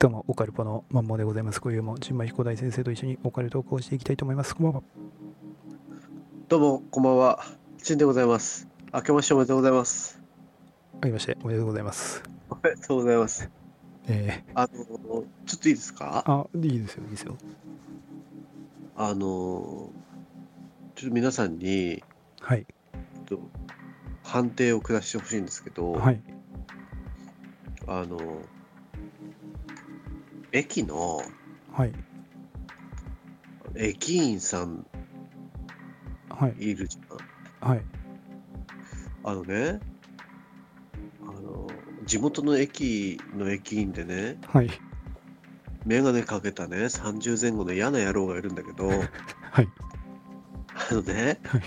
どうも、オカルポのマンモでございます。今夜も、新米彦大先生と一緒にオカルトークをしていきたいと思います。こんばんは。どうも、こんばんは。ちんでございます。明けましておめでとうございます。ありまして、おめでとうございます。おめでとうございます。えあの、ちょっといいですか？ー、あ、いいですよ、いいですよ。あの、ちょっと皆さんに、はい、判定を下してほしいんですけど、はい、あの、駅のはい、駅員さんはい、いるじゃん。はい、あのね、あの、地元の駅の駅員でね、はい、メガネかけたね、30前後の嫌な野郎がいるんだけど、はい、あのね、はい、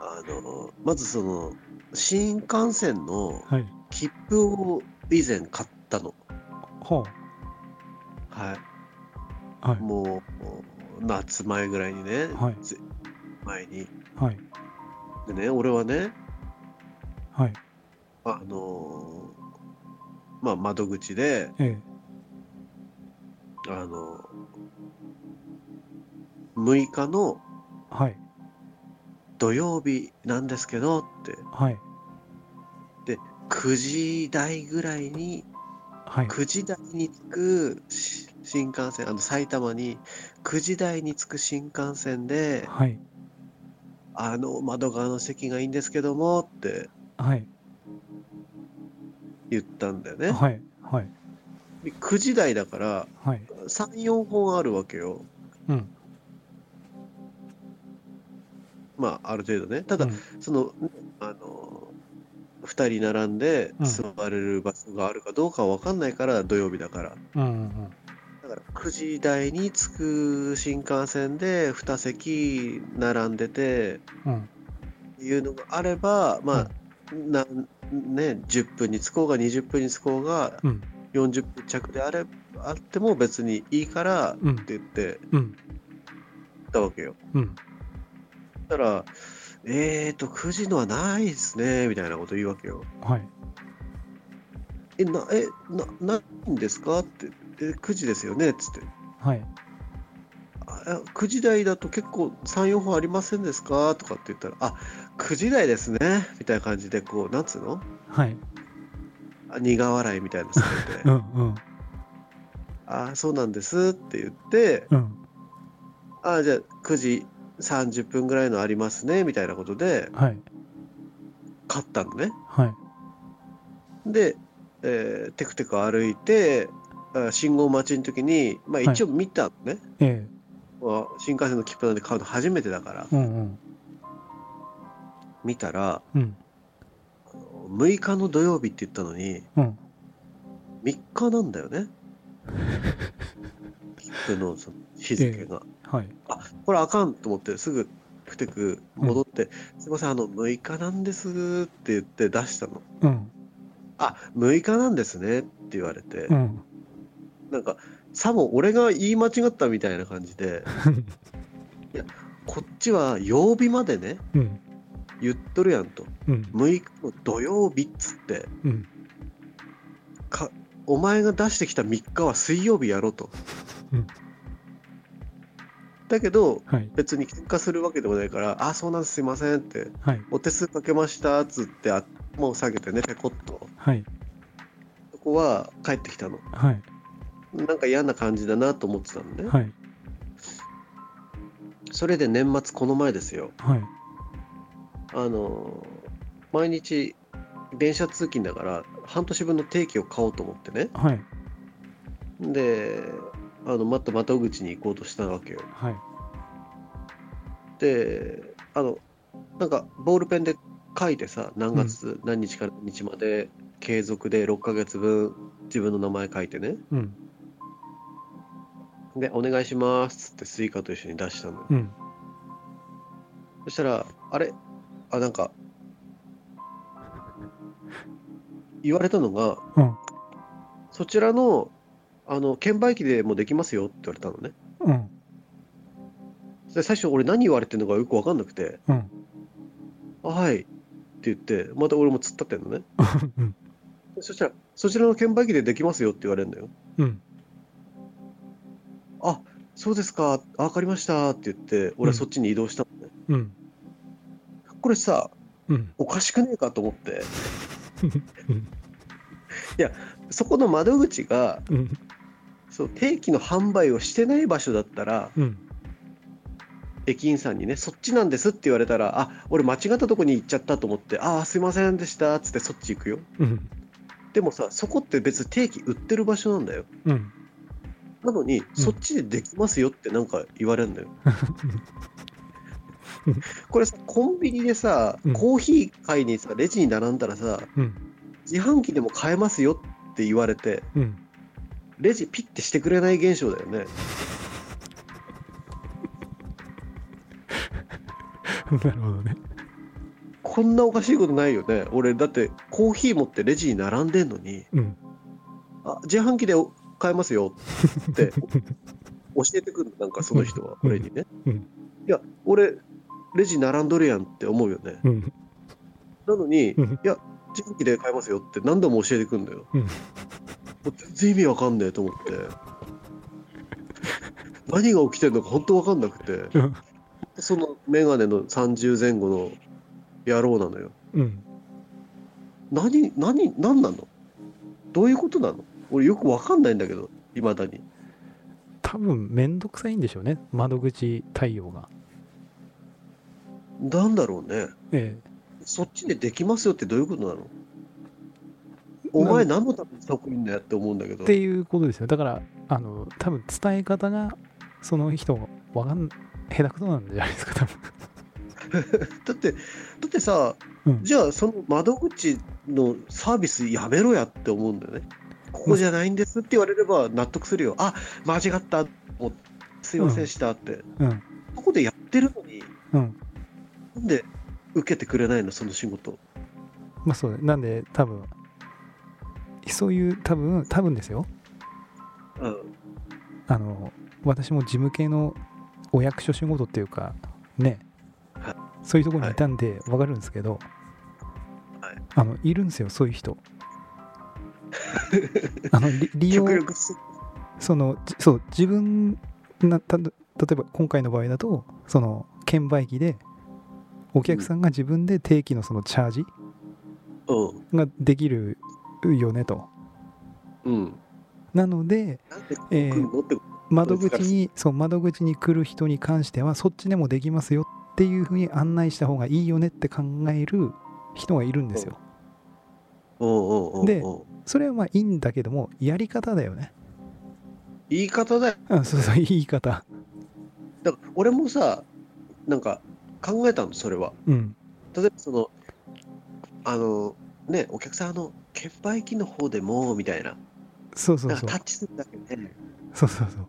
あの、まずその、新幹線のはい、切符を以前買ったの。ははい。あ、はい、もう、夏前ぐらいにね、はい。ぜ前に。はい、でね、俺はね、はい、あのまあ、窓口で、えあの6日のー、はい、土曜日なんですけどって、はい、9時台ぐらいに、はい、9時台に着くし新幹線、あの埼玉に9時台に着く新幹線で、はい、あの窓側の席がいいんですけどもってはい、言ったんだよね。はい、はい、9時台だからはい、3、4本あるわけよ。うん、まあ、ある程度ね。ただ、うん。その、あの、2人並んでうん。座れる場所があるかどうかは分かんないから、土曜日だから。うん、うん、だから9時台に着く新幹線で2席並んでて、うん、いうのがあれば、まあ、なね、10分に着こうが20分に着こうがうん、40分着であれあっても別にいいからってうん、言ってうたわけよ。うん、たら、えーと、9時のはないですね、みたいなこと言うわけよ。はい、え、な、え、な、ないんですか？って、え、9時ですよね？っつって。はい、あ9時台だと結構3、4本ありませんですか？とかって言ったら、あ、9時台ですね、みたいな感じで、こう、なんつうの？はい、あ苦笑いみたいなされて。う、ん、うん、あ、そうなんですって言って、うん、あ、じゃあ9時30分ぐらいのありますね、みたいなことではい、買ったのね。はい、で、えーテクテク歩いて、あ信号待ちの時に、まあはい。一応見たのね。えまあ新幹線の切符なんで買うの初めてだから、ー、うん、うん、見たら、うん、6日の土曜日って言ったのに、うん、3日なんだよね。切符のその日付が。はい、これあかんと思って、すぐテクテク戻って、すいません、あの、6日なんですって言って出したの。うん、あ、6日なんですねって言われて、うん、なんか、さも俺が言い間違ったみたいな感じで、こっちは曜日までね、うん、言っとるやんと。うん、6日の土曜日っつって、うん、かお前が出してきた3日は水曜日やろと。うんだけど、はい、別に喧嘩するわけでもないから、あ、そうなんです、すいませんって、はい、お手数かけましたっつって、あもう下げてね、ペコッと。はい、そこは帰ってきたの。はい、なんか嫌な感じだなと思ってたのね。はい、それで年末この前ですよ。はい、あのー毎日電車通勤だから半年分の定期を買おうと思ってねはい、であのまた窓口に行こうとしたわけよ。はい、であのなんかボールペンで書いてさ何月何日から何日まで継続で6ヶ月分自分の名前書いてね。うん、でお願いしますっつって Suica と一緒に出したのうん、そしたらあれ？あなんか言われたのがうん、そちらの、あの、券売機でもできますよって言われたのね。うん、で最初俺何言われてるのかよくわかんなくて、うん、あはいって言って、また俺も突っ立ってんのね。うん、そしたら、そちらの券売機でできますよって言われるんだよ。うん。あそうですか、あわかりましたって言って、俺はそっちに移動したのね。うん。これさ、うん。おかしくねえかと思って、うん。そこの窓口がうんそう定期の販売をしてない場所だったら、うん。駅員さんにね、そっちなんですって言われたら、あ俺間違ったとこに行っちゃったと思って、ああ、すいませんでしたっつってそっち行くよ。うん。でもさ、そこって別に定期売ってる場所なんだよ。うん。なのに、そっちでできますよってなんか言われるんだよ。これさ、コンビニでさうん、コーヒー買いにさ、レジに並んだらさ、うん。自販機でも買えますよって言われて、うんレジピッてしてくれない現象だよね。なるほどねこんなおかしいことないよね。俺、だってコーヒー持ってレジに並んでんのに、うんあ自販機で買えますよって教えてくるの、なんかその人は、うん俺にね。うんいや、俺、レジ並んどるやんって思うよね。うんなのに、いうんや、自販機で買えますよって何度も教えてくるんだよ。全然意味わかんねえと思って。何が起きてるのか本当わかんなくて、うんそのメガネの30前後の野郎なのよ。うん何、何、何なの？どういうことなの？俺よくわかんないんだけど、いまだに。多分めんどくさいんでしょうね窓口対応がなんだろうね。えそっちでできますよってどういうことなの？お前な何のためにそこいんだよって思うんだけど。っていうことですよだからあの多分伝え方がその人わかん下手くそなんじゃないですか多分 だって、だってさ、うんじゃあその窓口のサービスやめろやって思うんだよね。ここじゃないんですって言われれば納得するよ。あ、間違った。すいませんでしたって。うんここでやってるのに、うんなんで受けてくれないの、その仕事。まあそうだなんで多分そういう多分多分ですよ。うん。あの私も事務系のお役所仕事っていうかね、はい。そういうところにいたんで分かるんですけど、はい。あのいるんですよそういう人。あのり利用そのじそう自分なた例えば今回の場合だとその券売機でお客さんが自分で定期のそのチャージうん。ができるよねとうん。なのでえー窓口にそう窓口に来る人に関してはそっちでもできますよっていうふうに案内した方がいいよねって考える人がいるんですよ。でそれはまあいいんだけどもやり方だよね言い方だよ。うんそうそう言い方だから俺もさ、なんか考えたの、それは。うん例えばその、あの、ね、お客さん、あの、券売機の方でも、みたいな。そうそうそうタッチするだけで、そうそうそう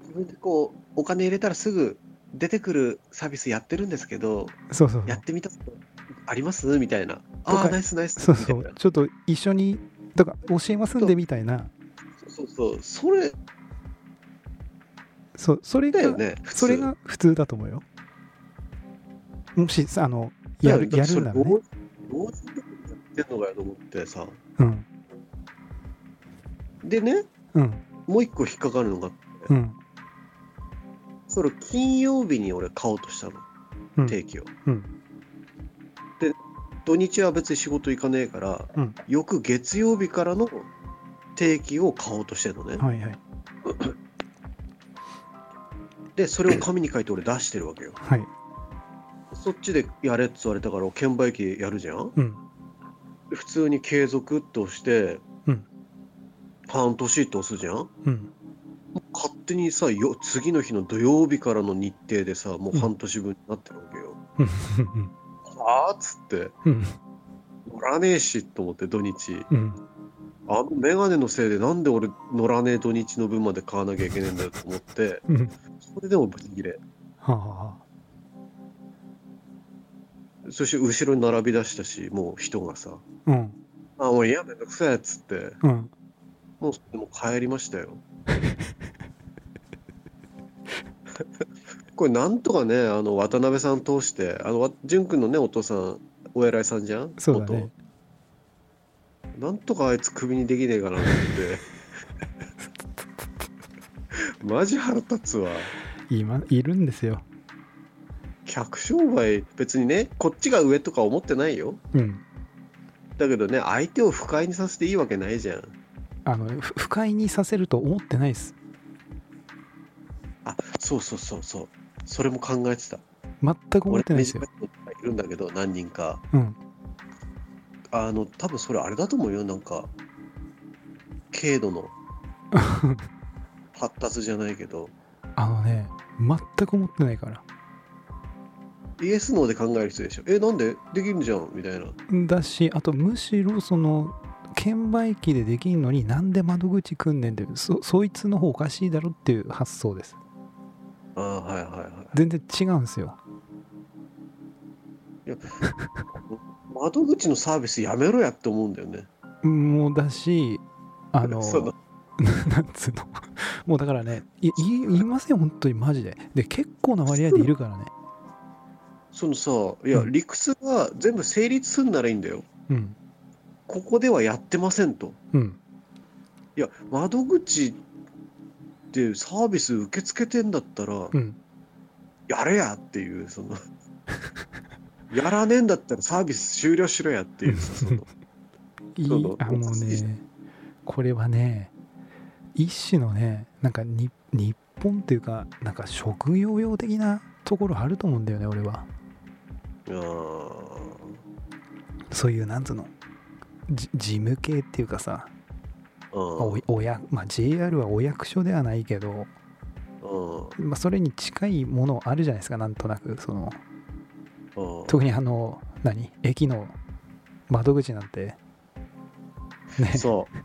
自分でこう、お金入れたらすぐ出てくるサービスやってるんですけど、そうそうやってみたことあります？みたいな。ああ、ナイスナイス。そうそうなちょっと一緒にだから教えますんでみたいなそうそう。それそうそれがだよね。それが普通だと思うよもしあのやるやるなやってんのかよと思ってさ。うん。でね、うん。もう一個引っかかるのが、うん。それ金曜日に俺買おうとしたの。うん。定期を。うん。土日は別に仕事行かねえから、うん。翌月曜日からの定期を買おうとしてるのね。はいはい。で、それを紙に書いて俺出してるわけよ。はい。そっちでやれって言われたから、券売機やるじゃん？うん。で普通に継続って押して、うん。半年って押すじゃん？うん。勝手にさよ、次の日の土曜日からの日程でさ、もう半年分になってるわけよ。うん。はあっつって、うん。乗らねえしと思って土日。うん。あのメガネのせいでなんで俺乗らねえ土日の分まで買わなきゃいけねえんだよと思って、うん。それでもブチギレ。はあはそして後ろに並び出したし、もう人がさ、あうん。あ、もういや、めんどくせえっつって、うん。もうでも帰りましたよ。これなんとかね、あの渡辺さん通して、あのわ淳君のね、お父さん、お偉いさんじゃん？そうだね。元なんとかあいつクビにできねえかなって、マジ腹立つわ。今いるんですよ客商売別にねこっちが上とか思ってないよ。うん。だけどね相手を不快にさせていいわけないじゃん。あのふ不快にさせると思ってないです。あそうそうそうそう。それも考えてた。全く思ってないですよ。俺いるんだけど何人か。うん。あの多分それあれだと思うよ。なんか軽度の。発達じゃないけど。あのね全く思ってないからイエスノーで考える人でしょ。えなんで？できるじゃん。みたいな。だしあとむしろその券売機でできんのになんで窓口くんねんってそそいつの方おかしいだろっていう発想です。ああはいはいはい。全然違うんですよ。窓口のサービスやめろやって思うんだよね。もうだしあの なんつうの。もうだからねい言い言いません本当に。マジで。で結構な割合でいるからねそのさいやうん。理屈が全部成立すんならいいんだよ。うん。ここではやってませんと。うん。いや窓口でサービス受け付けてんだったらうん。やれやっていうその やらねえんだったらサービス終了しろやっていうさ その。いいあもうおかしいじゃねこれはね一種のねなんかに日本っていうかなんか職業用的なところあると思うんだよね俺はそういうなんつうの？じ事務系っていうかさうん。おおや、まあ、JR はお役所ではないけど、うん。まあ、それに近いものあるじゃないですかなんとなく。そのうん。特にあの何？駅の窓口なんて。ね。そう。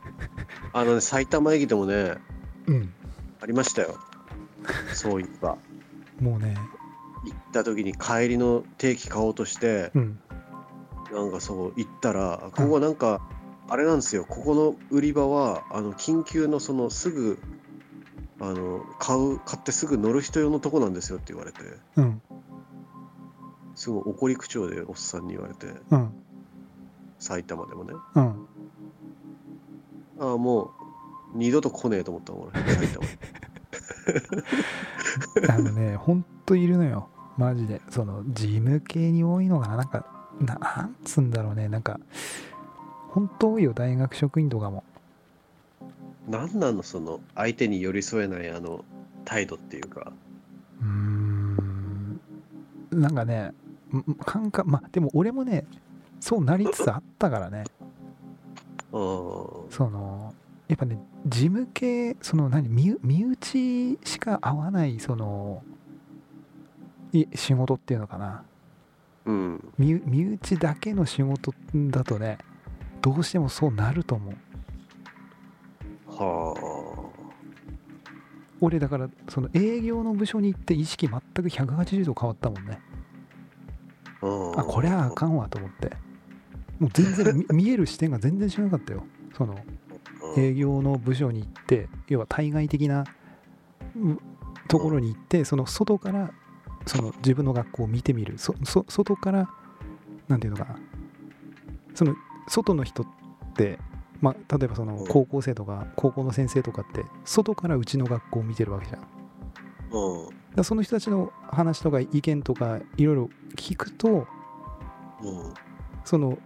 あのね埼玉駅でもねうん。ありましたよ。そういったもうね行った時に帰りの定期買おうとしてうん。なんかそう行ったらここなんかあれなんですよ。ここの売り場はあの緊急のそのすぐあの買う買ってすぐ乗る人用のとこなんですよって言われて。うん。すごい怒り口調でおっさんに言われて。うん。埼玉でもね。うん。ああもう二度と来ねえと思ったもん俺埼玉 あのねほんといるのよ。マジで。その事務系に多いのかな。なんかななんつうんだろうね。なんかほんと多いよ。大学職員とかも。何なのその相手に寄り添えないあの態度っていうか。うーん。なんかねん感覚まあでも俺もねそうなりつつあったからね。うんそのやっぱね事務系その何身身内しか合わないそのい仕事っていうのかな。うん。身身内だけの仕事だとねどうしてもそうなると思う。は俺だからその営業の部署に行って意識全く180度変わったもんね。あこれはあかんわと思って。もう全然み 見える視点が全然違かったよ。そのうん営業の部署に行って要は対外的なうところに行ってその外からその自分の学校を見てみる。そそ外からなんていうのかな。その外の人って、まあ、例えばそのうん。高校生とか高校の先生とかって外からうちの学校を見てるわけじゃん。うん。らその人たちの話とか意見とかいろいろ聞くとうん。そのう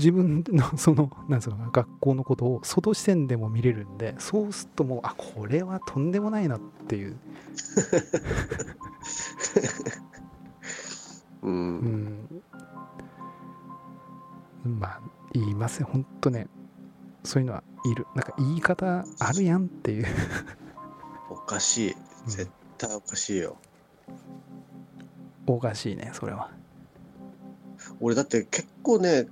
自分のその なんつうのかな学校のことを外視線でも見れるんでそうするともうあこれはとんでもないなっていう、う うん。ん、まあ言いますよ。ほんとね。そういうのはいる。なんか言い方あるやんっていう、おかしい。うん。絶対おかしいよ。おかしいねそれは。俺だって結構ね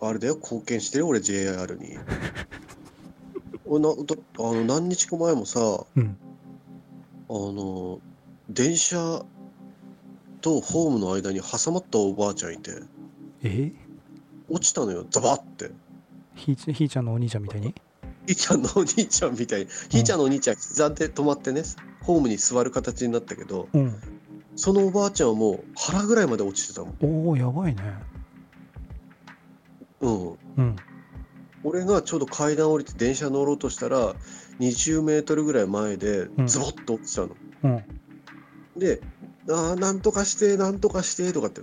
あれだよ貢献してるよ俺 JR に。俺なだあの何日か前もさあうん。の電車とホームの間に挟まったおばあちゃんいてえ？落ちたのよザバって。ひーちひーちゃんのお兄ちゃんみたいに？ひーちゃんのお兄ちゃんみたいに。ひーちゃんのお兄ちゃん膝で止まってねホームに座る形になったけどうん。そのおばあちゃんはもう腹ぐらいまで落ちてたもん。おおやばいねうん。うん。俺がちょうど階段降りて電車乗ろうとしたら20メートルぐらい前でうん。ズボッと落ちたの。うん。で「ああなんとかしてなんとかして」とかって。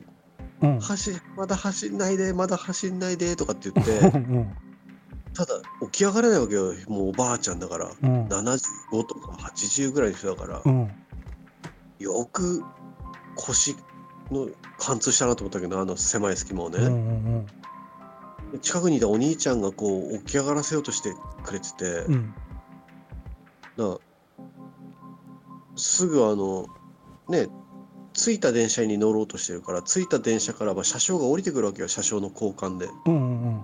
うん「走まだ走んないでまだ走んないで」とかって言っうてん。ただ起き上がれないわけよ。もうおばあちゃんだから。うん。75とか80ぐらいの人だから。うん。よく腰の貫通したなと思ったけどあの狭い隙間をうんうねん近くにいたお兄ちゃんがこう起き上がらせようとしてくれててうん。なすぐあのね着いた電車に乗ろうとしてるから着いた電車からは車掌が降りてくるわけよ車掌の交換で。うんうん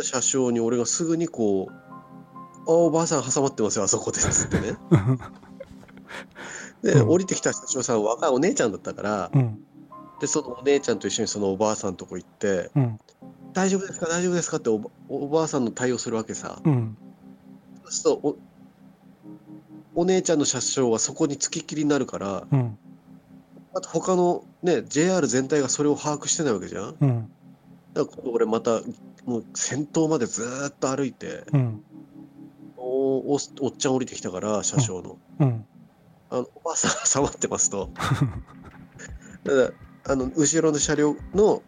車掌に俺がすぐにこう「あおばあさん挟まってますよあそこで」っつってね。で、うん。降りてきた車掌さん若いお姉ちゃんだったからうん。でそのお姉ちゃんと一緒にそのおばあさんとこ行ってうん「大丈夫ですか？大丈夫ですか?」っておばおばあさんの対応するわけさ。うん。そうするとおお姉ちゃんの車掌はそこにつきっきりになるからうん。あと他のね JR 全体がそれを把握してないわけじゃん。だかうんら今度俺またもう先頭までずーっと歩いてうん。おおおっちゃん降りてきたから車掌の。うん。あのおばあさん挟まってますと。ただあの後ろの車両の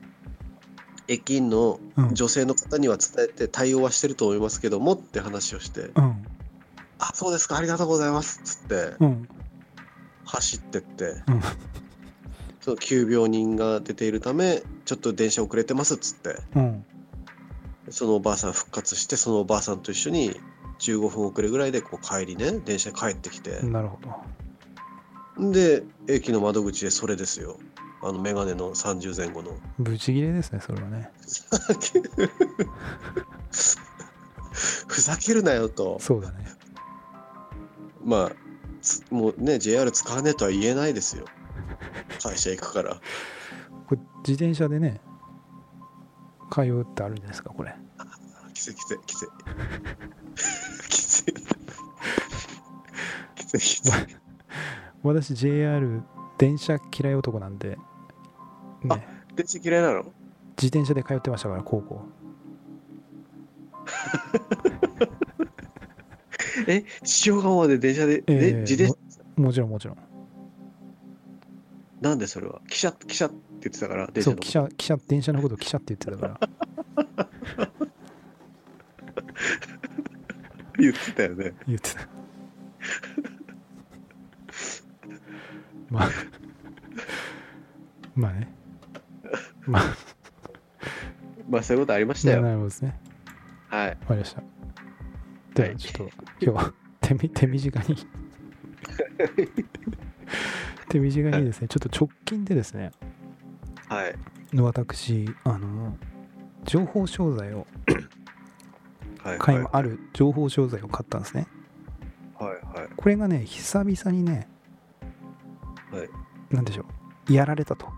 駅員のうん。女性の方には伝えて対応はしてると思いますけどもって話をしてうん「あそうですかありがとうございます」っつってうん。走ってってうん。その急病人が出ているためちょっと電車遅れてますっつってうん。そのおばあさん復活してそのおばあさんと一緒に15分遅れぐらいでこう帰りね電車で帰ってきて。なるほど。で駅の窓口でそれですよあの眼鏡の30前後の。ブチギレですねそれはね。ふざける。なよと。そうだね。まあつもうね JR 使わねえとは言えないですよ。会社行くから。これ自転車でね通うってあるんじゃないですかこれ。きついきついきついきついきついきつい私 JR 電車嫌い男なんであね。電車嫌いなの？自転車で通ってましたから高校。え塩釜まで電車で、えええ自転車？もちろんもちろん。なんでそれは？汽車汽車って言ってたから電車のそう汽車汽車電車のこと汽車って言ってたから。言ってたよね。言ってた。まあまあねまあ。まあそういうことありましたよ。なるほどですね。はい。わかりました。でははいちょっと今日は 手み手短に。手短にですねちょっと直近でですね。はい。私あの情報商材をはい、はい。ある情報商材を買ったんですね。はいはい。これがね久々にねはい。なんでしょう。やられたと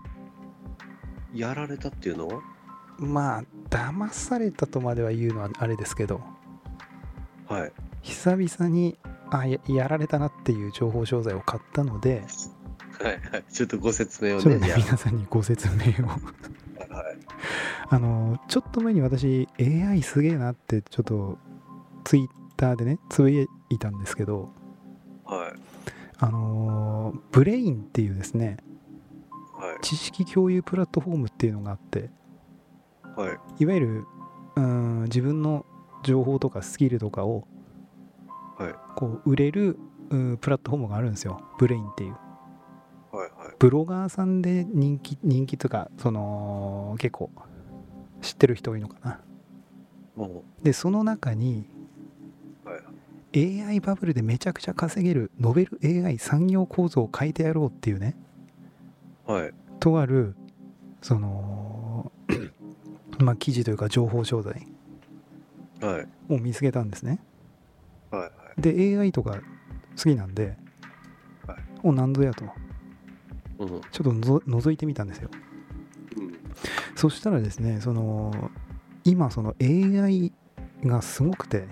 やられたっていうのは？まあ騙されたとまでは言うのはあれですけど。はい。久々にあややられたなっていう情報商材を買ったので。はいはい。ちょっとご説明をちょっとねね皆さんにご説明を。あはい。あのちょっと前に私 AI すげえなってちょっとツイッターでねつぶやいたんですけど。はい。あの Brain っていうですねはい知識共有プラットフォームっていうのがあってはい。いわゆるうーん自分の情報とかスキルとかをはい。こう売れるうんプラットフォームがあるんですよ。 Brain っていう。はいはい。ブロガーさんで人気人気とかその結構知ってる人多いのかな。もでその中にうはい。AI バブルでめちゃくちゃ稼げるノベル AI 産業構造を変えてやろうっていうね。はいとあるその まあ記事というか情報商材はい。を見つけたんですね。はいはい。で AI とか好きなんで、はい。おなんぞやと。うん。うんちょっとのぞ覗いてみたんですよ。そしたらですねその今その AI がすごくて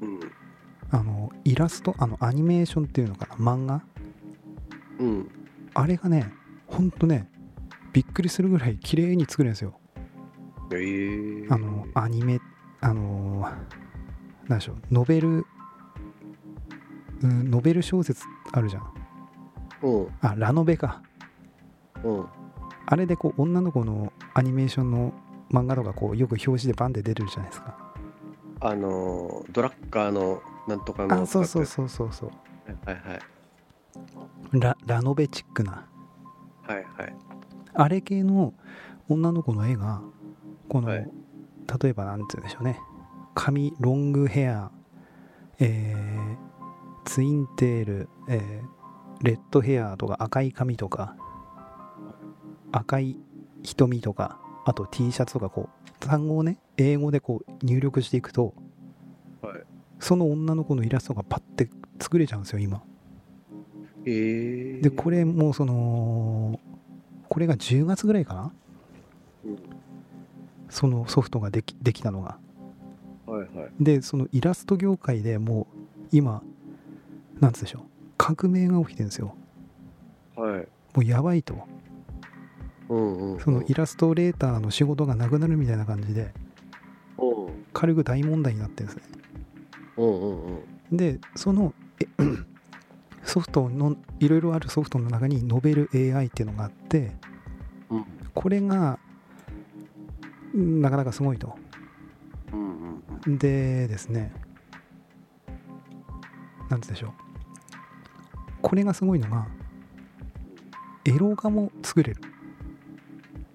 うん。あのイラストあのアニメーションっていうのかな漫画？うん。あれがねほんとねびっくりするぐらい綺麗に作れるんですよ。ええあのアニメあのーなんでしょうノベル、うん、ノベル小説あるじゃん。うん。あラノベか。うん。あれでこう女の子のアニメーションの漫画とかこうよく表紙でバンって出るじゃないですか。あのードラッカーのなんとかのあそうそうそうそうそう。はいはい。ララノベチックなはい。はいあれ系の女の子の絵がこの、はい。例えばなんて言うんでしょうね。髪ロングヘア、えーツインテール、えーレッドヘアとか赤い髪とか赤い瞳とかあと T シャツとかこう単語をね英語でこう入力していくとはい。その女の子のイラストがパッて作れちゃうんですよ今。へえでこれもうそのこれが10月ぐらいかな？うん。そのソフトができできたのが。はいはい。でそのイラスト業界でもう今なんつうんでしょう？革命が起きてるんですよ。はい。もうやばいと。うんうんうん。そのイラストレーターの仕事がなくなるみたいな感じでうん。軽く大問題になってるんですね。うんうんうん。でそのえ ソフトのいろいろあるソフトの中にノベル AI っていうのがあってうんこれがうんなかなかすごいと。でですねなんつうんでしょう。これがすごいのがエロ画も作れる。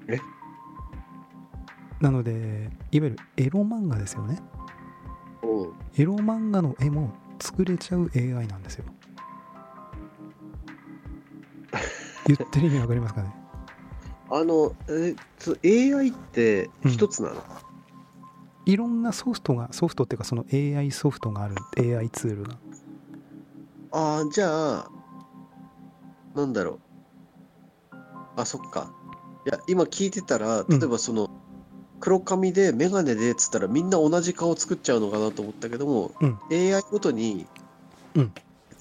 え？なのでいわゆるエロ漫画ですよね。うん。エロ漫画の絵も作れちゃう AI なんですよ。言ってる意味わかりますかね？あのえつ AI って一つなの、いろんなソフトがソフトっていうかその AI ソフトがある AI ツールがああじゃあなんだろう。あそっか。いや今聞いてたらうん。例えばその、黒髪で眼鏡でっつったらみんな同じ顔作っちゃうのかなと思ったけども、うん。AI ごとにうん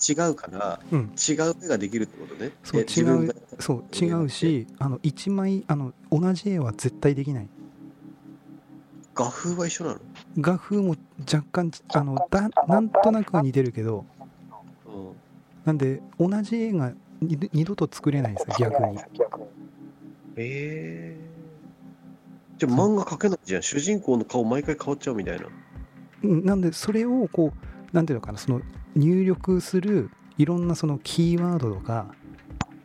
違うから、うん。違う絵ができるってことね。そうえ自分が。そう違うしあの1枚あの同じ絵は絶対できない。画風は一緒なの、画風も若干あのだなんとなくは似てるけどうん、なんで同じ絵が二度と作れないんですよ逆に。ええじゃあ漫画描けないじゃん。主人公の顔毎回変わっちゃうみたいな。うんなんでそれをこうなんていうのかなその入力するいろんなそのキーワードとか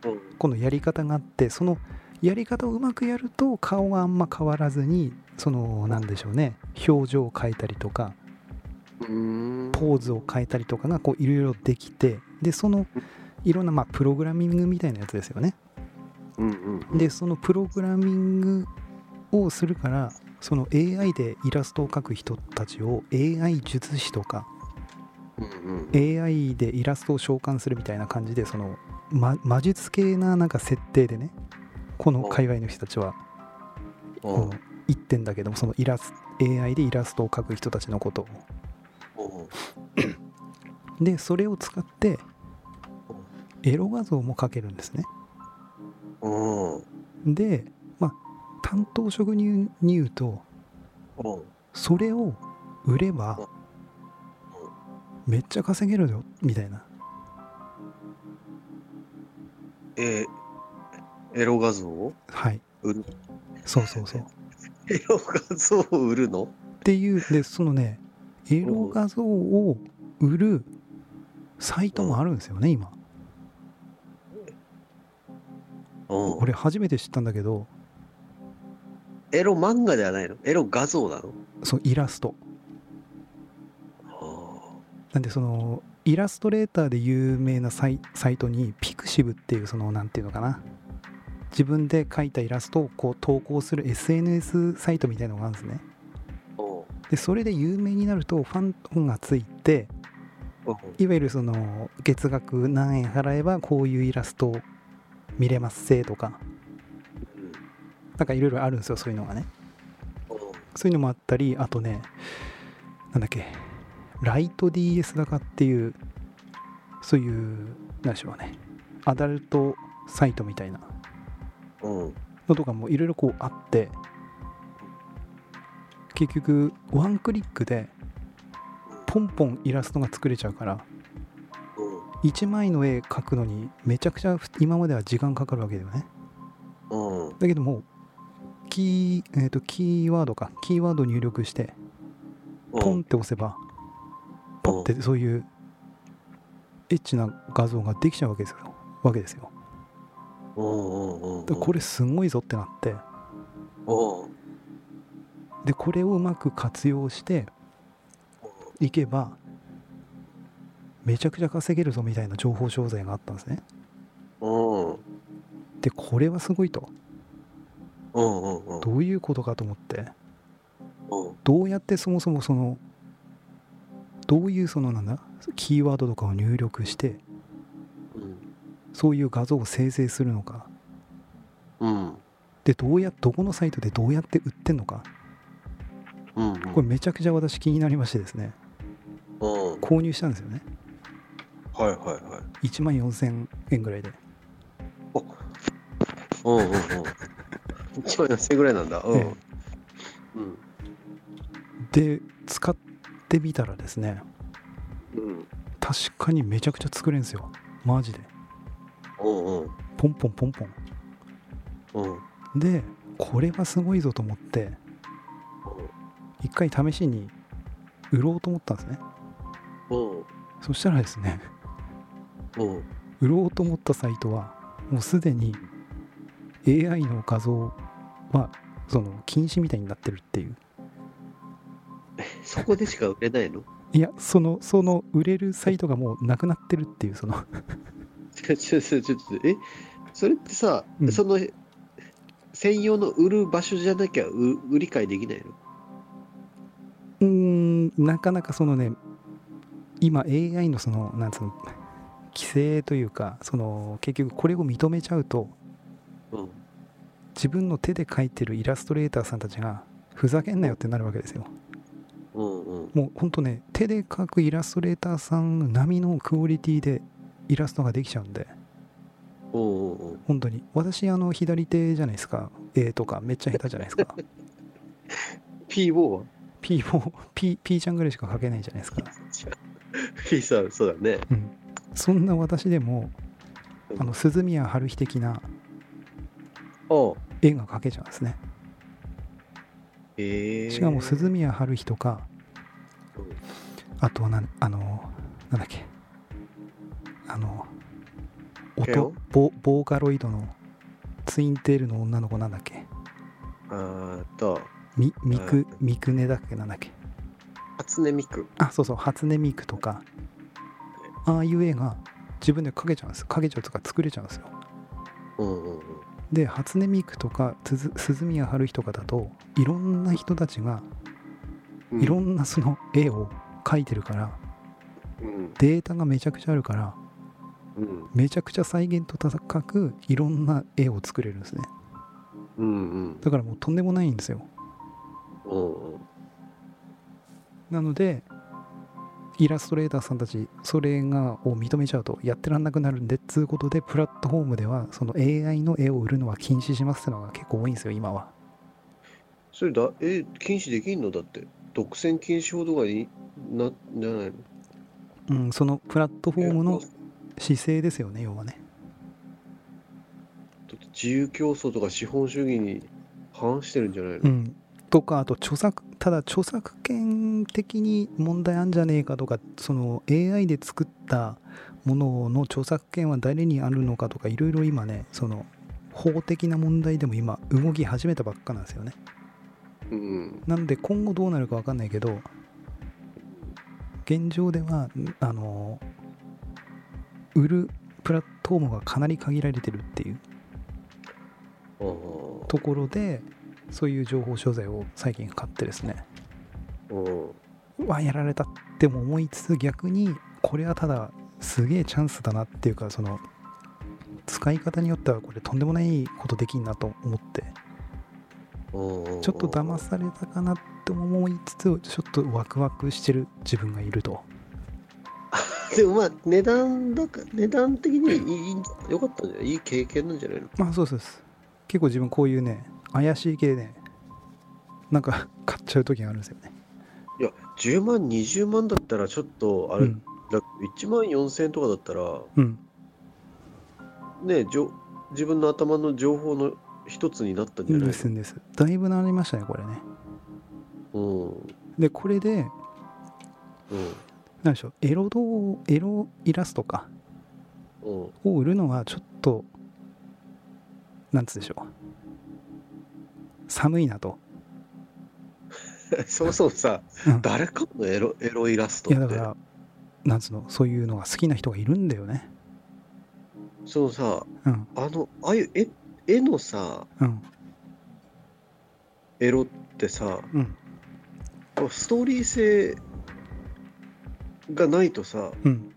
うんこのやり方があってそのやり方をうまくやると顔があんま変わらずにそのなんでしょうね表情を変えたりとかポーズを変えたりとかがこういろいろできてでそのいろんなまあプログラミングみたいなやつですよね。でそのプログラミングをするからその AI でイラストを描く人たちを AI 術師とかうんうん。AI でイラストを召喚するみたいな感じでその、ま、魔術系ななんか設定でねこの界隈の人たちはこう言ってんだけどもそのイラス AI でイラストを描く人たちのことを。うんでそれを使ってエロ画像も描けるんですね。うん。でまあ担当職にに言うとうん。それを売ればめっちゃ稼げるよみたいな。えエロ画像？をはい。売る？そうそうそう。っ エロ画像を売るの？ていうでそのねエロ画像を売るサイトもあるんですよね今。うん。俺初めて知ったんだけど。エロ漫画ではないの？エロ画像なの？そうイラスト。あなんでそのイラストレーターで有名なサイトにピクシブっていうそのなんていうのかな。自分で描いたイラストをこう投稿する SNS サイトみたいなのがあるんですね。ーでそれで有名になるとファン本がついてうんいわゆるその月額何円払えばこういうイラストを見れますせとか。なんかいろいろあるんですよそういうのがね。うん。そういうのもあったりあとねなんだっけライト DS だかっていうそういう何でしょうね。アダルトサイトみたいな。うん。のとかもいろいろこうあって結局ワンクリックでポンポンイラストが作れちゃうから1枚の絵描くのにめちゃくちゃ今までは時間かかるわけだよね。うん。だけどもキー,、えー、とキーワードか。キーワード入力してポンって押せばポンってそういうエッチな画像ができちゃうわけですよ。わけですよ。これすごいぞってなって。う。ん。でこれをうまく活用していけばめちゃくちゃ稼げるぞみたいな情報商材があったんですね。う。ん。でこれはすごいと。どういうことかと思って。う。んどうやってそもそもそのどういうそのなんだ？キーワードとかを入力してうんそういう画像を生成するのかうんでどうやどこのサイトでどうやって売ってんのかうんうん。これめちゃくちゃ私気になりましてですねうん。購入したんですよねはいはいはい。1万4000円ぐらいでうんうんうん。一万四千ぐらいなんだ。うん。えうん。で使ってみたらですねうん。確かにめちゃくちゃ作れるんですよマジでうんうん。ポンポンポンポンうん。でこれはすごいぞと思って一回試しに売ろうと思ったんですねうん。そしたらですねうん。売ろうと思ったサイトはもうすでに AI の画像はその禁止みたいになってるっていうそこでしか売れないの？いやそのその売れるサイトがもうなくなってるっていうそのちょちょちょちょえそれってさ、うんその専用の売る場所じゃなきゃう売り買いできないのうーんなかなかそのね今 AI のそのなんつうの規制というかその結局これを認めちゃうとうん。自分の手で描いてるイラストレーターさんたちがふざけんなよってなるわけですよ。もうほんとね手で描くイラストレーターさん並みのクオリティでイラストができちゃうんで。うんうんう。ん。本当に。私あの左手じゃないですか。絵とかめっちゃ下手じゃないですか。P ボーは P も P, ちゃんぐらいしか描けないじゃないですか。P さん、そうだね。うん。そんな私でもあの鈴宮春日的な絵が描けちゃうんですね。え。ー、しかも鈴宮春日とかうんあとはなんあのなんだっけ。あの音ボボーカロイドのツインテールの女の子なんだっけ。あーっと、みミクうんミクネだっけなんだっけ。初音ミク。あそうそう。初音ミクとか。ああいう絵が自分で描けちゃうんです描けちゃうとか作れちゃうんですよ。うんうんうん。で初音ミクとか鈴宮春日とかだといろんな人たちがうん。いろんなその絵を描いてるからうん。データがめちゃくちゃあるからうん。めちゃくちゃ再現度高くいろんな絵を作れるんですね。うんうん。だからもうとんでもないんですよ。うんうん。なのでイラストレーターさんたちそれがを認めちゃうとやってらんなくなるんでっつうことでプラットフォームではその AI の絵を売るのは禁止しますってのが結構多いんですよ今は。それだ、え、禁止できんの？だって。独占禁止法とかにな、じゃないの？うんそのプラットフォームのだ姿勢ですよね要はね。自由競争とか資本主義に反してるんじゃないの？うん。とかあと著作ただ著作権的に問題あんじゃねえかとかその AI で作ったものの著作権は誰にあるのかとかいろいろ今ねその法的な問題でも今動き始めたばっかなんですよねうん。なので今後どうなるか分かんないけど現状ではあの売るプラットフォームがかなり限られてるっていうところでそういう情報商材を最近買ってですね。うわやられたっても思いつつ逆にこれはただすげえチャンスだなっていうかその使い方によってはこれとんでもないことできんなと思ってょっと騙されたかなって思いつつちょっとワクワクしてる自分がいると。でもまあ値段だか値段的にいいよかったんじゃない？いい経験なんじゃないの？まあそうですそう。です結構自分こういうね怪しい系ねなんか 買っちゃう時があるんですよね。いや、10万、20万だったらちょっと、あれ、うん。だ1万4000円とかだったら、うん。ね、じょ自分の頭の情報の一つになったんじゃない？ですんです。だいぶなりましたねこれね。うん。うん。でこれで何でしょうエロ動エロイラストか。うん。を売るのはちょっとなんつうでしょう。寒いなと、そもそもさ、うん。誰かのエロエロイラストいやだからなんつうのそういうのが好きな人がいるんだよね。そのさ、うん。あの、ああいう絵絵のさ、うん。エロってさ、うん。ストーリー性がないとさ、うん。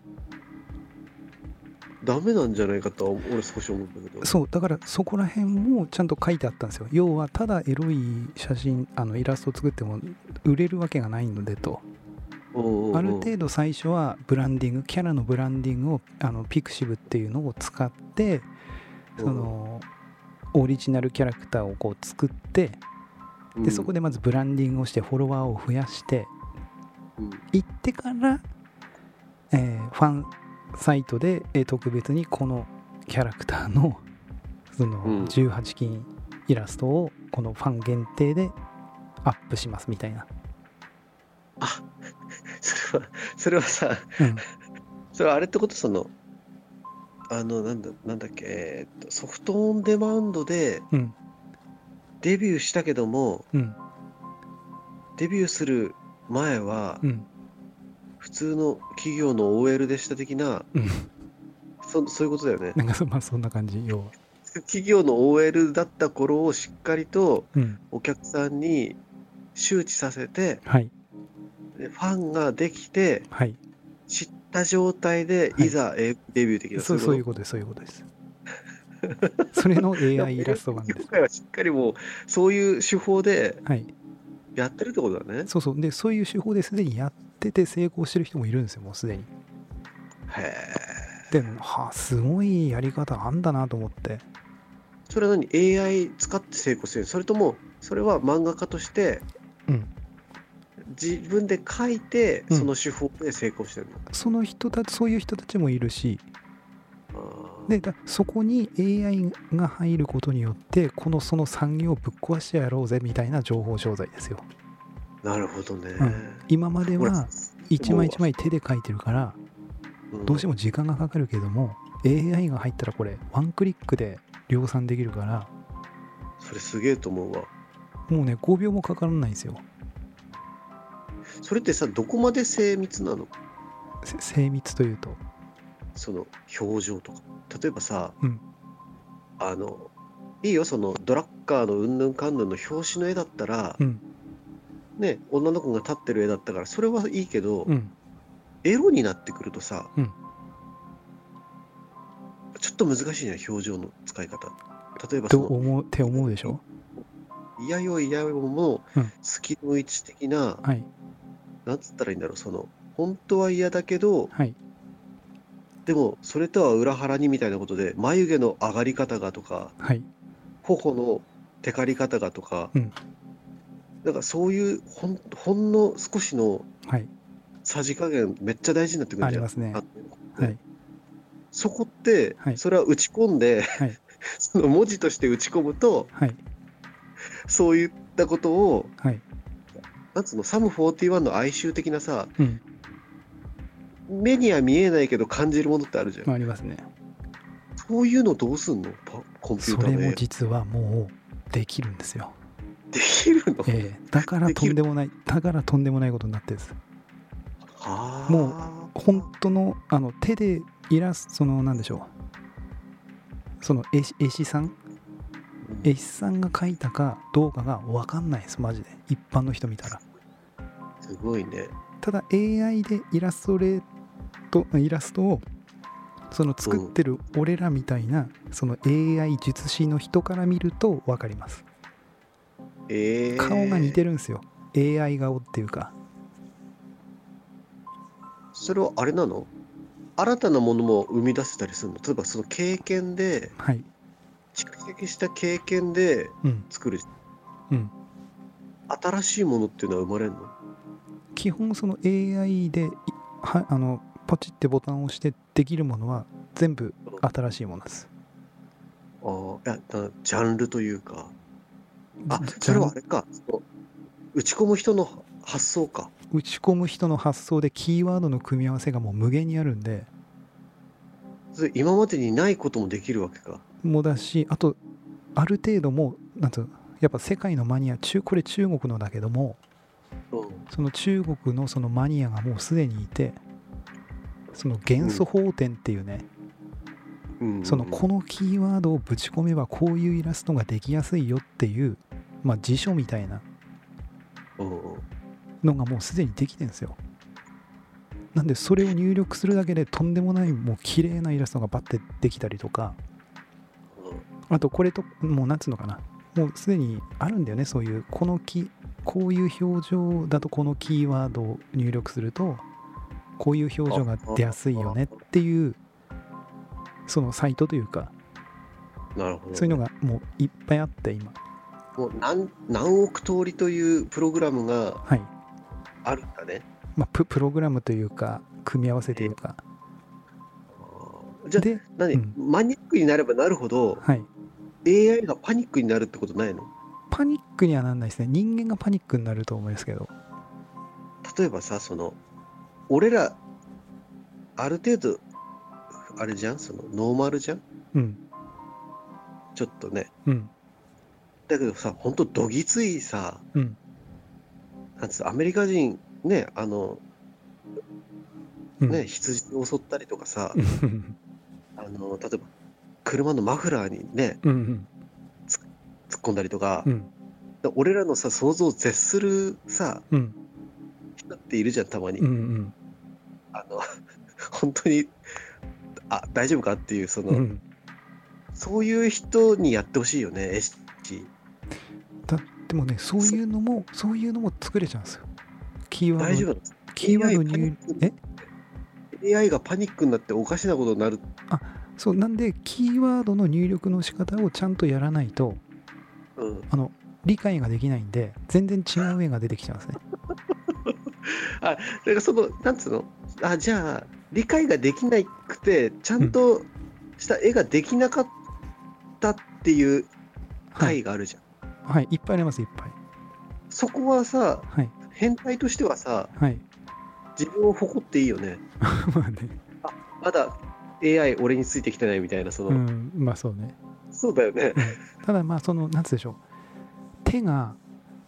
ダメなんじゃないかとは俺少し思うんだけど。そうだからそこら辺もちゃんと書いてあったんですよ。要はただエロい写真あのイラストを作っても売れるわけがないのでと。ある程度最初はブランディングキャラのブランディングをあのピクシブっていうのを使ってそのオリジナルキャラクターをこう作ってでそこで、でまずブランディングをしてフォロワーを増やしてうん。いってから、えーファンサイトで、えー特別にこのキャラクターの そのうん。18金イラストをこのファン限定でアップしますみたいな、あそれは、それはさ、うん、それはあれってこと？その、あの、なんだ、なんだっけ、えーっとソフトオンデマンドでうん。デビューしたけども、うん。デビューする前はう、ん。普通の企業の OL でした的な、うん。そそういうことだよね。なんかそ,、まあ、そんな感じ要は、企業の OL だった頃をしっかりとうん、お客さんに周知させて、はい。でファンができて、はい。知った状態で、はい。いざ英語デビュー的な、そうそういうこことですそういうことです。それの AI イラスト版です。今回はしっかりもう、そういう手法ではい。やってるってことだね。そうそう。でそういう手法ですでにやってて成功してる人もいるんですよもうすでに。へえ。ではあすごいやり方あんだなと思って。それは何 ?AI 使って成功してる。それとも、それは漫画家としてうん自分で書いて、うん。その手法で成功してるの、その人たちそういう人たちもいるし。あー。でだそこに AI が入ることによってこのその産業をぶっ壊してやろうぜみたいな情報商材ですよ。なるほどね。うん。今までは一枚一枚手で書いてるからどうしても。も時間がかかるけども AI が入ったらこれワンクリックで量産できるから。それすげえと思うわ。もうね5秒もかからないんですよそれってさ、どこまで精密なの？せ精密というと？その表情とか。例えばさ、うん。あの、いいよ、そのドラッカーのうんぬんかんぬんの表紙の絵だったら、うん。ね、女の子が立ってる絵だったから、それはいいけど、うん。エロになってくるとさ、うん。ちょっと難しいね、表情の使い方。例えばとその、思うって思うでしょ？いやよいやよもうん。隙の位置的な、はいなんつったらいいんだろう、その、本当は嫌だけど、はい。でもそれとは裏腹にみたいなことで、眉毛の上がり方がとか、はい。頬のテカり方がとか、うん。なんかそういうほんほんの少しのはい。さじ加減めっちゃ大事になってくるじゃん。ありますね。あはい。そこって、はい。それは打ち込んで、はい。その文字として打ち込むと、はい。そういったことを、はいなんつうの、サム41の哀愁的なさ、うん。目には見えないけど感じるものってあるじゃん。ありますね。そういうのどうすんの？パコンピューそれもターで。実はもうできるんですよ、できるの、ええ。だからとんでもないだからとんでもないことになってるんです。はあも本当のあの手でイラストそのなんでしょう。その絵師さん絵師さんが描いたかどうかが分かんないですマジで。一般の人見たら。すごいね。ただ AI でイラストレートイラストをその作ってる俺らみたいなその AI 術師の人から見ると分かります。えー、顔が似てるんですよ。AI 顔っていうか。それはあれなの？新たなものも生み出せたりするの？例えばその経験で、はい蓄積した経験でうん作る。うん新しいものっていうのは生まれるの？基本その AI でいはあのポチってボタンを押してできるものは全部新しいものですああ、いや、なジャンルというか。あじ、それはあれか。打ち込む人の発想か。打ち込む人の発想でキーワードの組み合わせがもう無限にあるんで今までにないこともできるわけか。もうだしあとある程度もうなんつうのやっぱ世界のマニア中これ中国のだけどもうん。その中国のそのマニアがもうすでにいてその元素法典っていうね、うん、そのこのキーワードをぶち込めばこういうイラストができやすいよっていう、まあ、辞書みたいなのがもうすでにできてるんですよ。なんでそれを入力するだけでとんでもないもう綺麗なイラストがバッてできたりとかあとこれともうなんつうのかな。もうすでにあるんだよね。そういうこのキこういう表情だとこのキーワードを入力するとこういう表情が出やすいよねっていうそのサイトというかなるほどね、そういうのがもういっぱいあって今。もう何何億通りというプログラムがはい、あるんだね。まあ、ププログラムというか組み合わせというか。じゃあで、何、うん。マニアックになればなるほどはい AI がパニックになるってことないの？パニックにはなんないですね。人間がパニックになると思いますけど。例えばさその俺らある程度あれじゃん？そのノーマルじゃん？うん。ちょっとね。うん。だけどさほんとどぎついさうん。なんつうのアメリカ人ねあのうん。ね、羊を襲ったりとかさ、うん。あの例えば車のマフラーにねうん突っ込んだりとか,、うん。俺らのさ想像を絶するさうん。人っているじゃんたまに、うんうん。あの 本当にあ大丈夫かっていうその、うん。そういう人にやってほしいよね SG でもねそういうのもそういうのも作れちゃうんですよ。キーワード大丈夫なのキーワード入え AI がパニックになっておかしなことになるそうなんでキーワードの入力の仕方をちゃんとやらないとうん。あの理解ができないんで全然違う絵が出てきちゃうんですね。だからそのなんつうの？あじゃあ理解ができなくてちゃんとした絵ができなかったっていうはい、回があるじゃん、はい、いっぱいありますいっぱい。そこはさはい。変態としてはさはい。自分を誇っていいよね。まあね。まだ AI 俺についてきてないみたいなその、うんまあそうね。そうだよね。ただまあそのなんつうでしょう。手が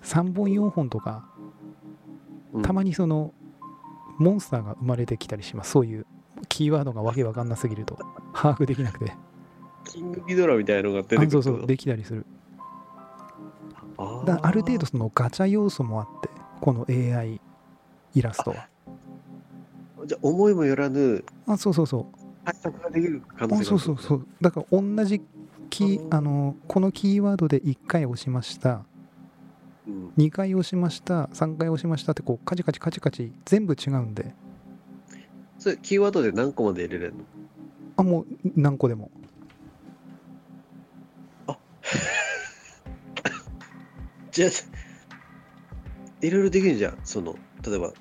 3本4本とかたまににそのモンスターが生まれてきたりします。そういうキーワードがわけわかんなすぎると。把握できなくて。キングギドラみたいなのが出てくるあそうそうできたりする。あー。だある程度そのガチャ要素もあってこの AI イラストは。じゃあ思いもよらぬあそうそうそう対策ができる可能あ性がそうそうそう。だから同じキーあのこのキーワードで1回押しました。うん、2回押しました。3回押しましたってこうカチカチカチカチ全部違うんで。それキーワードで何個まで入れれるの？あもう何個でも。じゃあいろいろできるじゃん。その例えば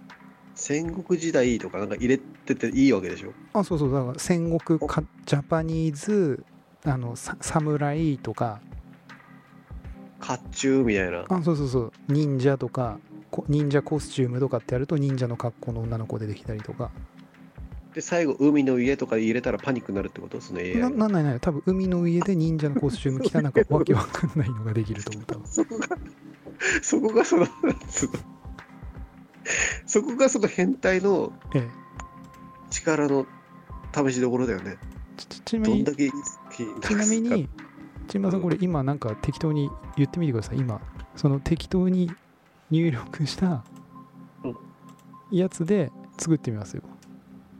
戦国時代とかなんか入れてていいわけでしょ？あそうそうだから戦国かジャパニーズあのサ侍とか。甲冑みたいな。あそうそうそう。忍者とかこ忍者コスチュームとかってやると忍者の格好の女の子出てきたりとか。で最後海の家とか入れたらパニックになるってこと？その AI ながなんないない。多分海の家で忍者のコスチューム着たなんかわけわかんないのができると思う多分。そこがそこがその？そこがその変態のええ。力の試しどころだよね。ちちちなみにどんだけいい気にちなみにちまさんこれ今なんか適当に言ってみてください。今その適当に入力したうん。やつで作ってみますよ。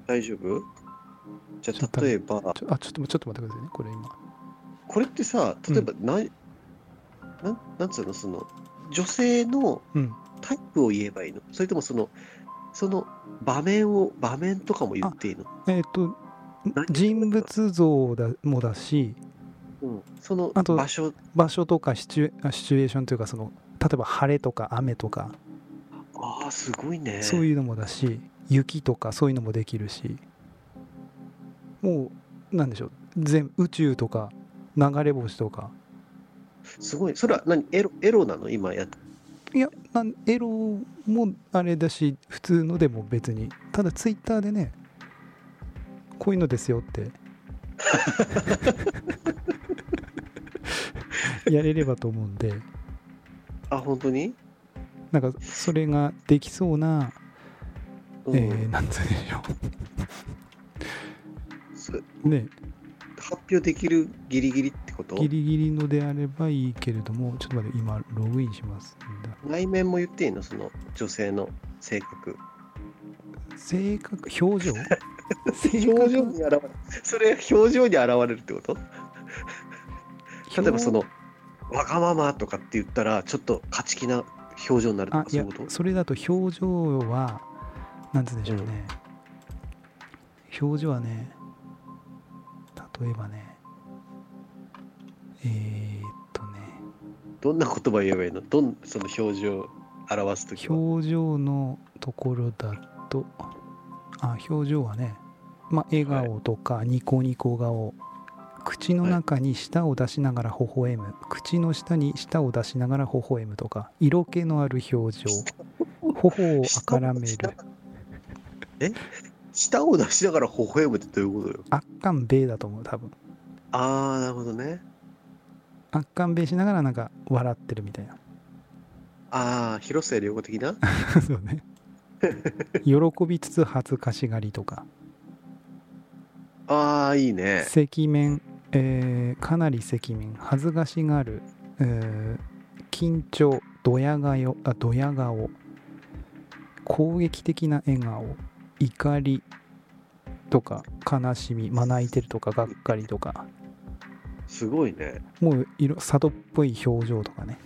大丈夫？じゃあ例えば。ちょあちょっとちょっと待ってくださいね。これ今。これってさ例えば何、なんなんつうの？その女性のうんタイプを言えばいいの？それともそのその場面を場面とかも言っていいの、えっ、と何人物像だもだしうん、そのあと場所。場所とかシチュシチュエーションというかその例えば晴れとか雨とか。ああすごいね。そういうのもだし雪とかそういうのもできるし。もうなんでしょう。全宇宙とか流れ星とか。すごい。それは何？エロエロなの？今やっいやなんエロもあれだし普通のでも別に。ただツイッターでねこういうのですよって。やれればと思うんで。あ本当に、なんかそれができそうな、うん。えーなんつうんでしょそうね。発表できるギリギリってこと？ギリギリのであればいいけれどもちょっと待って今ログインします内面も言っていいの？その女性の性格。性格？表情？表情に現れる。それ表情に現れるってこと？例えばそのわがままとかって言ったらちょっと勝ち気な表情になるとかそういうこと？それだと表情はなんつうんでしょうね、表情はね例えばねえー、っとね。どんな言葉言えばいいの？どんその表情を表すときは？表情のところだとあ表情はねまあ笑顔とかニコニコ顔、口の中に舌を出しながら微笑む、口の下に舌を出しながら微笑むとか色気のある表情。頬をあから？める。え？舌を出しながら微笑むってどういうことよ？あっかんべーだと思う多分。ああなるほどねあっかんべーしながらなんか笑ってるみたいな。ああ広末涼子的な？そうね。喜びつつ恥ずかしがりとか。ああいいね。赤面、えーかなり赤面。恥ずかしがる、えー緊張ドヤ顔あドヤ顔。攻撃的な笑顔。怒りとか悲しみ。まな板いてるとかがっかりとかすごいね。もう色佐渡っぽい表情とかね。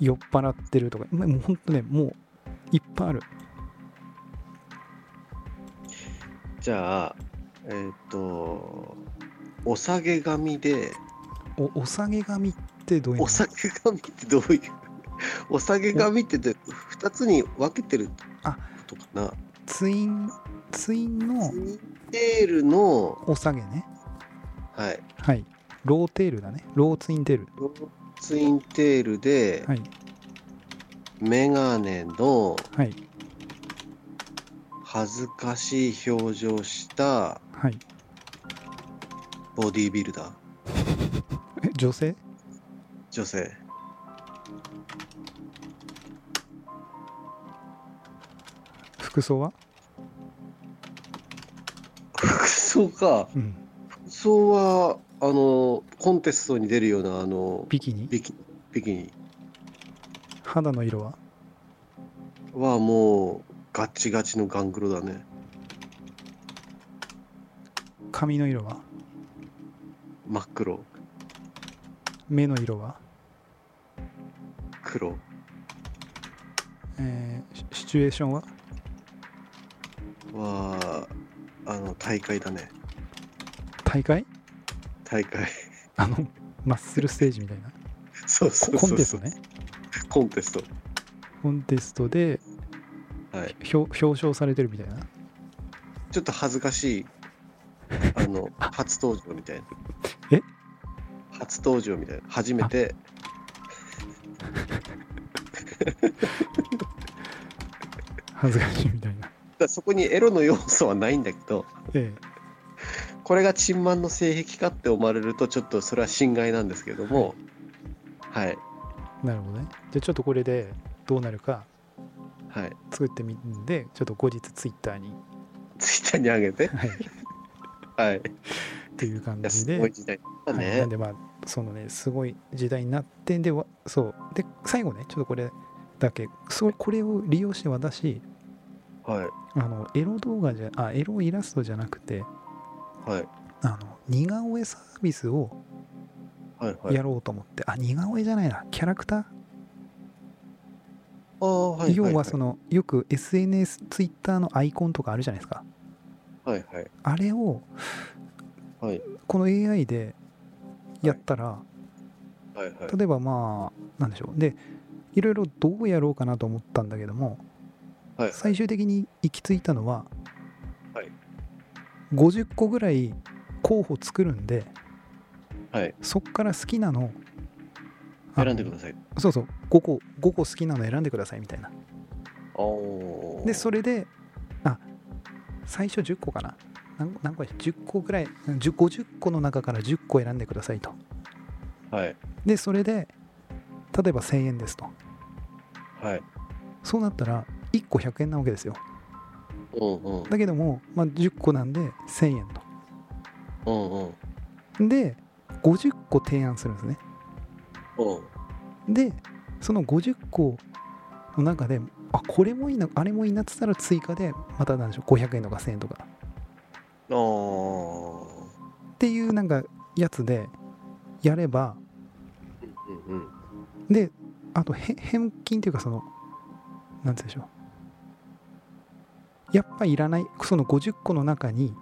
酔っ払ってるとか。もうほんとねもういっぱいある。じゃあえーっ、とお下げ髪で。おお下げ髪ってどういうの？お下げ髪ってどういう？お下げ髪ってで2つに分けてるあことかな。ツインツインのツインテールのお下げねはい。はい。ローテールだね。ローツインテール。ローツインテールではい。メガネのはい。恥ずかしい表情したはい。ボディービルダー。え女性？女性。服装は？服装か。うん服装はあのコンテストに出るようなあのビキニ？ビキビキニ。肌の色は？はもうガチガチのガングロだね。髪の色は？真っ黒。目の色は、黒。えーシシチュエーションは？はあの大会だね大会？大会。あのマッスルステージみたいな？そうそうコそう。ンテストね。コンテスト。コンテストではい。表表彰されてるみたいな？ちょっと恥ずかしい。あの 初登場みたいな。え？初登場みたいな。初めて。恥ずかしいみたいな。だそこにエロの要素はないんだけど。えこれがチンマンの性癖かって思われるとちょっとそれは侵害なんですけどもはい。えなるほどね。じゃあちょっとこれでどうなるかはい。作ってみるんでちょっと後日ツイッターに、ツイッターに上げて？はい、はい。いっていう感やすじでごい時代だはい、なねんでまあそのねすごい時代になってんでわそう。で最後ねちょっとこれだけ。そうこれを利用して私はい。あのエロ動画じゃあエロイラストじゃなくてはい。あの似顔絵サービスをはいはい。やろうと思って、あ似顔絵じゃないな。キャラクター、ああはいはい要はそのよく SNS ツイッターのアイコンとかあるじゃないですか。はいはい。あれをはい。この AI でやったら、はいはい。例えばまあなんでしょう。でいろいろどうやろうかなと思ったんだけどもはい。はい。最終的に行き着いたのは、はい50個ぐらい候補作るんではい。そっから好きなの選んでください。そうそう5個5個好きなの選んでくださいみたいなでそれであ最初10個かな何何個や10個ぐらい10 50個の中から10個選んでくださいとはい。でそれで例えば1000円ですとはい。そうなったら1個100円なわけですようんうん。だけども、まあ、10個なんで1000円うんうん。とで50個提案するんですねうん。でその50個の中であこれもいいなあれもいいなって言ったら追加でまたなんでしょう500円とか1000円とかっていうなんかやつでやればうんうん。であとへ返金っていうかそのなんて言うんでしょうやっぱいらないその50個の中に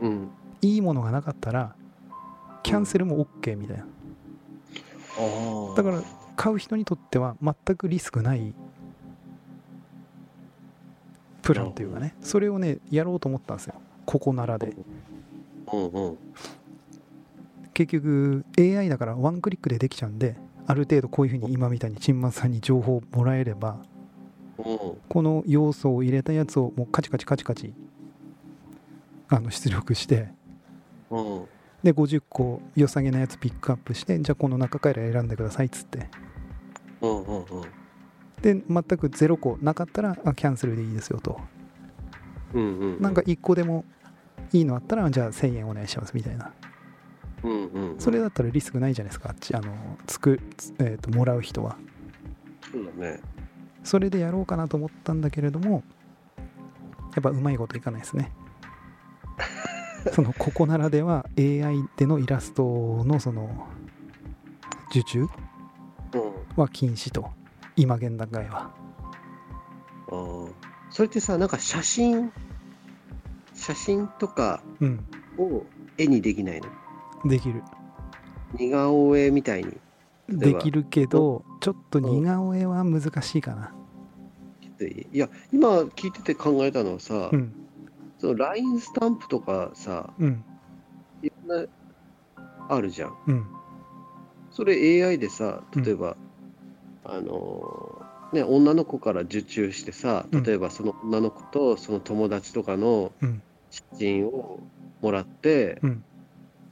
うん。いいものがなかったらキャンセルも OK みたいなあーだから買う人にとっては全くリスクないプランというかねそれをねやろうと思ったんですよここならでうんうん。結局 AI だからワンクリックでできちゃうんである程度こういうふうに今みたいにチンマンさんに情報をもらえればうん。この要素を入れたやつをもうカチカチカチカチあの出力してうん。で50個良さげなやつピックアップしてじゃあこの中から選んでくださいっつって。で全く0個なかったらあキャンセルでいいですよと。なんか1個でもいいのあったらじゃあ1000円お願いしますみたいなうんうん。それだったらリスクないじゃないですかあっちあのつく、えー、ともらう人はそうだね。それでやろうかなと思ったんだけれどもやっぱうまいこといかないですね。そのここならでは AI でのイラストのその受注うん。は禁止と。今現段階は。あー。それってさ、なんか写真、写真とかうん。を絵にできないの？できる。似顔絵みたいに。できるけどちょっと似顔絵は難しいかな。きついい。や、今聞いてて考えたのはさ、うん。その LINE スタンプとかさ、うん。いろんな、あるじゃん。うん。それ AI でさ、例えば、あのーね、女の子から受注してさ、うん。例えばその女の子とその友達とかのうん。写真をもらって、うん。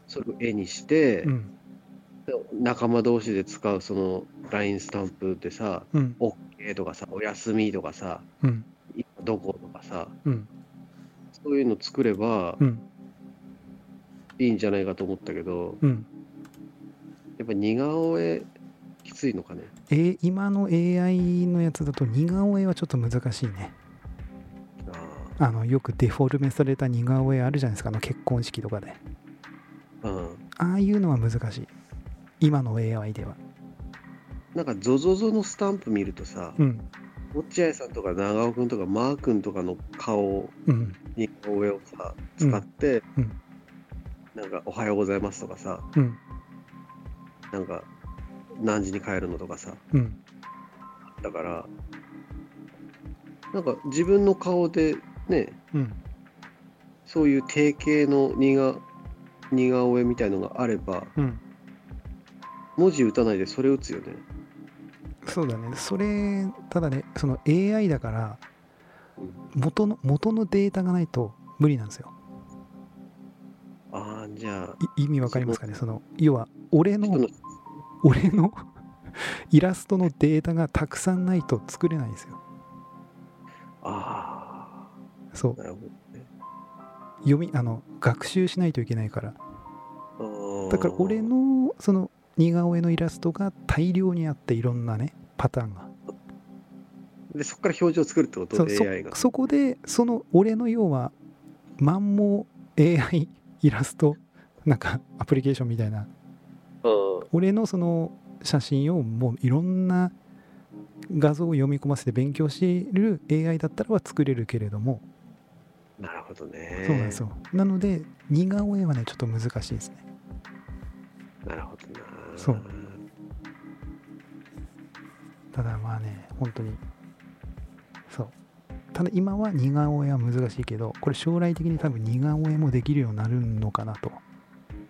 それを絵にして、う仲間同士で使うその LINE スタンプでさ、うん。OK とかさ、おやすみとかさ、うん。今どことかさ、うん。そういうの作ればうん。いいんじゃないかと思ったけど、うん。やっぱ似顔絵きついのかね？えー今の AI のやつだと似顔絵はちょっと難しいね。ああのよくデフォルメされた似顔絵あるじゃないですかあの結婚式とかで。ーうん。ああいうのは難しい今の AI では。なんか ZOZO のスタンプ見るとさ、うん。落合さんとか長尾くんとかマー君とかの顔うん。似顔絵をさ使って、うん。なんか「おはようございます」とかさうん。なんか何時に帰るのとかさうん。だからなんか自分の顔でねうん。そういう定型の似顔絵みたいのがあればうん文字打たないでそれ打つよね。そうだね。それただねその AI だからうん。元の元のデータがないと無理なんですよ。ああじゃあい意味わかりますかね？その要は俺の俺の イラストのデータがたくさんないと作れないんですよ。あそう。あなるほどね。読みあの学習しないといけないから。だから俺のその似顔絵のイラストが大量にあっていろんなねパターンが。でそこから表情を作るってこと？そそ AI が。そこでその俺の要はマンモ AI イラストなんかアプリケーションみたいな。うん。俺のその写真をもういろんな画像を読み込ませて勉強している AI だったらは作れるけれども、なるほどね。そうなんですよ。なので似顔絵はねちょっと難しいですね。なるほどなそう。ただまあね本当に。そう。ただ今は似顔絵は難しいけどこれ将来的に多分似顔絵もできるようになるのかなと、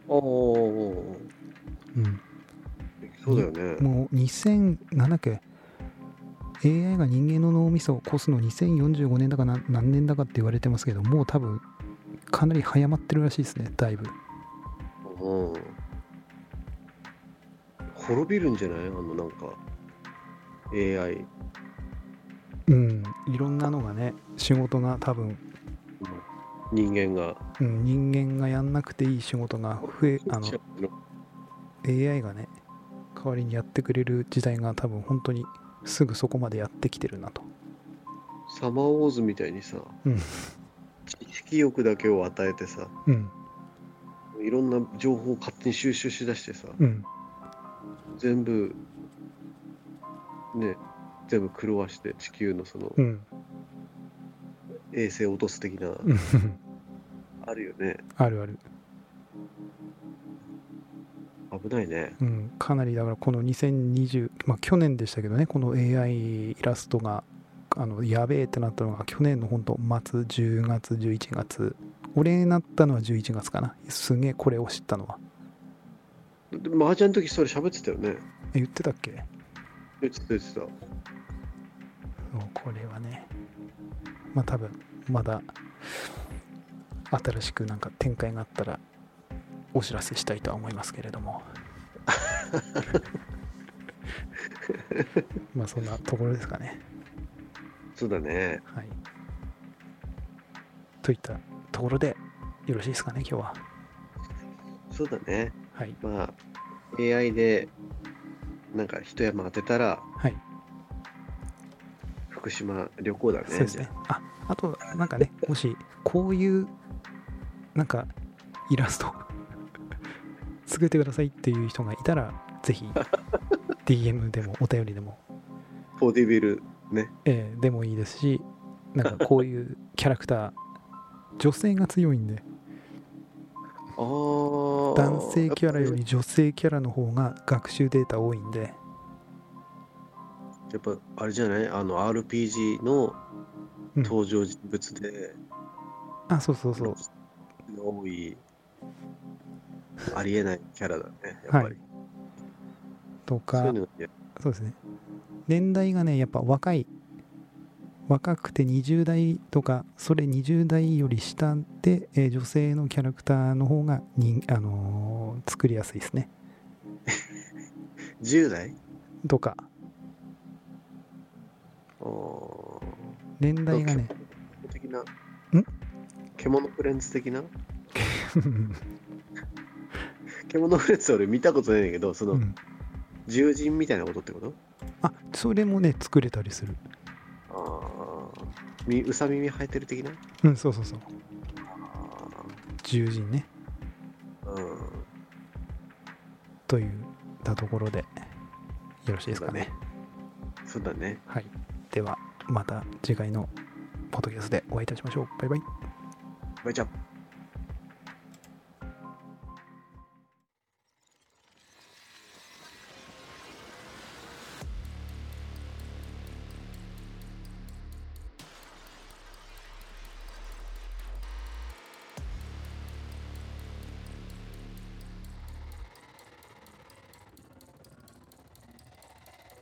おおうん、そうだよね。もう2000なんだっけ。AI が人間の脳みそを越すの2045年だかな何年だかって言われてますけどもう多分かなり早まってるらしいですねだいぶ。うん。滅びるんじゃない？あのなんか AI。うん。いろんなのがね仕事が多分、人間が。うん、人間がやんなくていい仕事が増えあの AI がね代わりにやってくれる時代が多分本当にすぐそこまでやってきてるなと。サマーウォーズみたいにさ、うん。知識欲だけを与えてさ、うん。いろんな情報を勝手に収集しだしてさ、うん全部、ね、全部狂わして地球のそのうん衛星を落とす的な、う んあるよね。あるある危ないね。うん、かなりだからこの2020、まあ、去年でしたけどね、この AI イラストがあのやべえってなったのが去年の本当末10月、11月、俺になったのは11月かな、すげえこれを知ったのは。で麻雀の時それ喋ってたよね。え言ってたっけ？言ってた言ってた。これはね、まあ多分まだ新しくなんか展開があったらお知らせしたいとは思いますけれども。まあそんなところですかね。そうだね。はい。といったところでよろしいですかね、今日は。そうだね。はい。まあ、AI でなんか一山当てたらはい。福島旅行だね。そうですね。あ、あと、なんかね、もし、こういう、なんか、イラスト、作ってくださいっていう人がいたら、ぜひ、DM でも、お便りでも、ポーディビルね。えーでもいいですし、なんかこういうキャラクター、女性が強いんで。男性キャラより女性キャラの方が学習データ多いんで、ぱやっぱあれじゃない？あの RPG のうん登場人物であ、そうそうそう。多い、ありえないキャラだね。やっぱり。とそうかいう、のやそうですね。年代がね、やっぱ若い、若くて20代とか、それ20代より下で、えー女性のキャラクターの方がに、あのー作りやすいですね。10代？とか、年代がね、的な。ん？獣フレンズ的な？獣フレンズ俺見たことないんだけど、その、うん、獣人みたいなことってこと？あ、それもね、作れたりする。うさ耳生えてる的な？うん、そうそうそう。あ獣人ね。ーうん。といったところで、よろしいですかね。そうだね。はい。では、また次回のポッドキャストでお会いいたしましょう。バイバイ。バイチャー